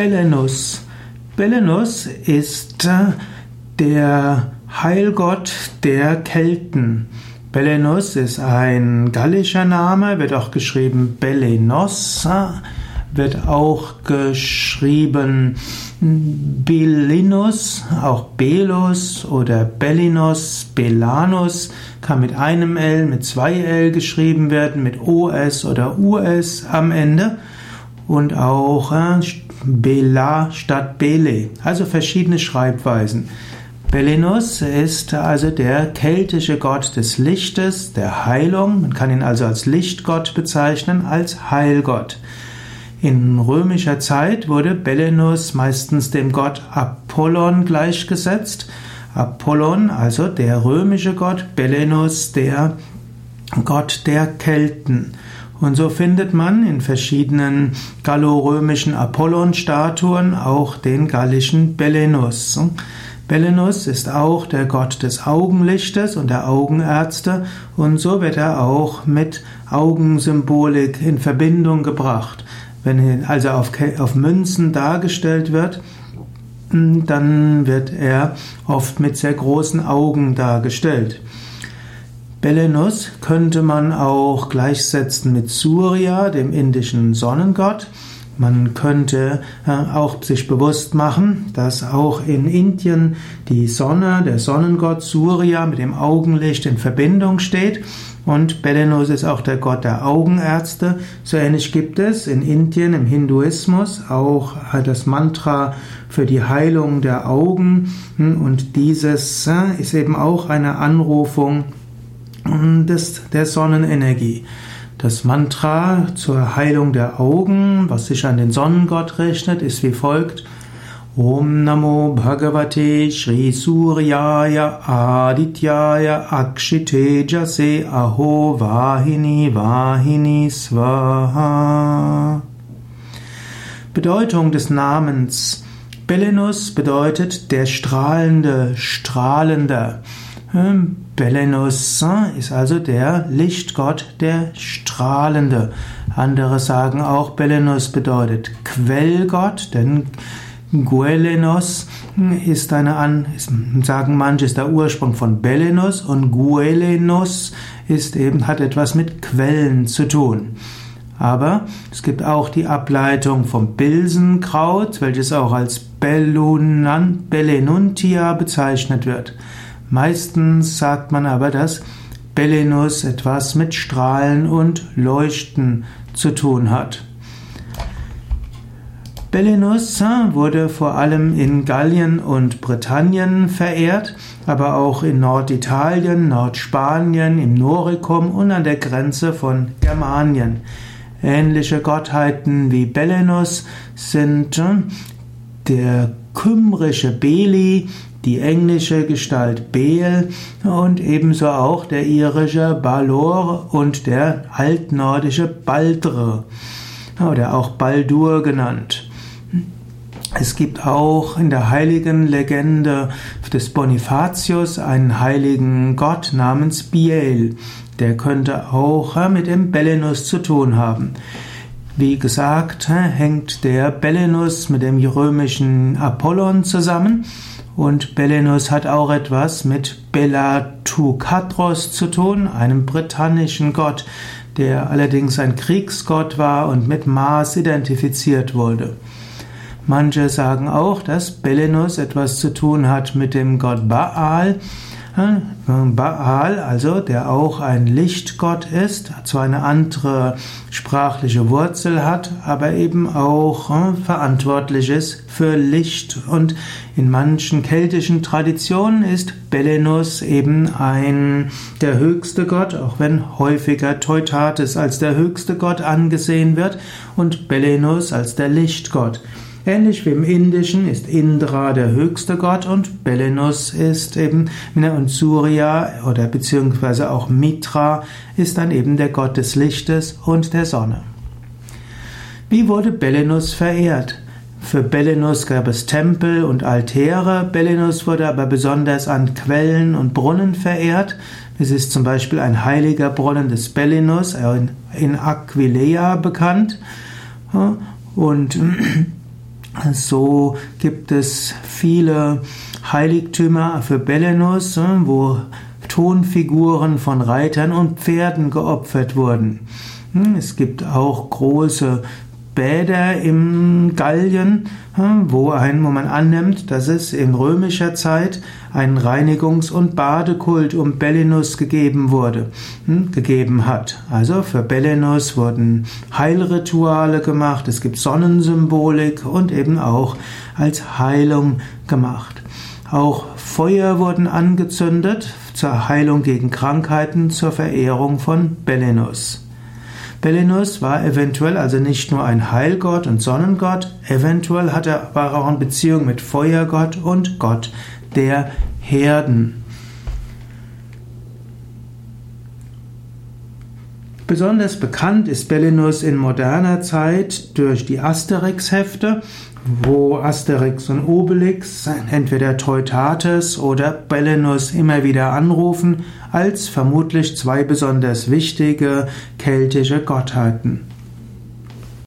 Belenus. Belenus ist äh, der Heilgott der Kelten. Belenus ist ein gallischer Name, wird auch geschrieben Belenos, wird auch geschrieben Belinus, auch Belus oder Bellinos, Belanus, kann mit einem L, mit zwei L geschrieben werden, mit OS oder US am Ende und auch äh, Bela statt Bele, also verschiedene Schreibweisen. Belinus ist also der keltische Gott des Lichtes, der Heilung. Man kann ihn also als Lichtgott bezeichnen, als Heilgott. In römischer Zeit wurde Belenus meistens dem Gott Apollon gleichgesetzt. Apollon, also der römische Gott, Belenus, der Gott der Kelten. Und so findet man in verschiedenen gallorömischen Apollon-Statuen auch den gallischen Belenus. Belenus ist auch der Gott des Augenlichtes und der Augenärzte und so wird er auch mit Augensymbolik in Verbindung gebracht. Wenn er also auf, auf Münzen dargestellt wird, dann wird er oft mit sehr großen Augen dargestellt. Belenus könnte man auch gleichsetzen mit Surya, dem indischen Sonnengott. Man könnte äh, auch sich bewusst machen, dass auch in Indien die Sonne, der Sonnengott Surya mit dem Augenlicht in Verbindung steht und Belenus ist auch der Gott der Augenärzte. So ähnlich gibt es in Indien im Hinduismus auch das Mantra für die Heilung der Augen und dieses äh, ist eben auch eine Anrufung des, der Sonnenenergie. Das Mantra zur Heilung der Augen, was sich an den Sonnengott richtet, ist wie folgt. Om Namo Bhagavate Shri Suryaya Adityaya Akshite Jase Aho Vahini Vahini Swaha. Bedeutung des Namens Belenus bedeutet der strahlende, strahlender. Hm, Belenus ist also der Lichtgott, der Strahlende. Andere sagen auch, Belenus bedeutet Quellgott, denn Guelenos ist eine an, sagen manche, ist der Ursprung von Belenus und Guelenos ist eben, hat etwas mit Quellen zu tun. Aber es gibt auch die Ableitung vom Bilsenkraut, welches auch als Belenuntia bezeichnet wird. Meistens sagt man aber, dass Belenus etwas mit Strahlen und Leuchten zu tun hat. Belenus wurde vor allem in Gallien und Britannien verehrt, aber auch in Norditalien, Nordspanien, im Noricum und an der Grenze von Germanien. Ähnliche Gottheiten wie Belenus sind der kymrische Beli, die englische Gestalt Beel und ebenso auch der irische Balor und der altnordische Baldre oder auch Baldur genannt. Es gibt auch in der heiligen Legende des Bonifatius einen heiligen Gott namens Biel. Der könnte auch mit dem Belenus zu tun haben. Wie gesagt, hängt der Belenus mit dem römischen Apollon zusammen und Belenus hat auch etwas mit Bellatukatros zu tun, einem britannischen Gott, der allerdings ein Kriegsgott war und mit Mars identifiziert wurde. Manche sagen auch, dass Belenus etwas zu tun hat mit dem Gott Baal, Baal, also der auch ein Lichtgott ist, zwar eine andere sprachliche Wurzel hat, aber eben auch äh, verantwortlich ist für Licht. Und in manchen keltischen Traditionen ist Belenus eben ein der höchste Gott, auch wenn häufiger Teutates als der höchste Gott angesehen wird und Belenus als der Lichtgott. Ähnlich wie im Indischen ist Indra der höchste Gott und Belenus ist eben, und Surya oder beziehungsweise auch Mitra ist dann eben der Gott des Lichtes und der Sonne. Wie wurde Belenus verehrt? Für Belenus gab es Tempel und Altäre. Belenus wurde aber besonders an Quellen und Brunnen verehrt. Es ist zum Beispiel ein heiliger Brunnen des Belenus in Aquileia bekannt. Und So gibt es viele Heiligtümer für Belenus, äh, wo Tonfiguren von Reitern und Pferden geopfert wurden. Hm, es gibt auch große Bäder im Gallien, hm, wo, ein, wo man annimmt, dass es in römischer Zeit einen Reinigungs- und Badekult um Belenus gegeben wurde, hm, gegeben hat. Also für Belenus wurden Heilrituale gemacht, es gibt Sonnensymbolik und eben auch als Heilung gemacht. Auch Feuer wurden angezündet zur Heilung gegen Krankheiten, zur Verehrung von Belenus. Belenus war eventuell also nicht nur ein Heilgott und Sonnengott, eventuell hat er, war auch in Beziehung mit Feuergott und Gott der Herden. Besonders bekannt ist Belenus in moderner Zeit durch die Asterix-Hefte wo Asterix und Obelix, entweder Teutates oder Belenus immer wieder anrufen, als vermutlich zwei besonders wichtige keltische Gottheiten.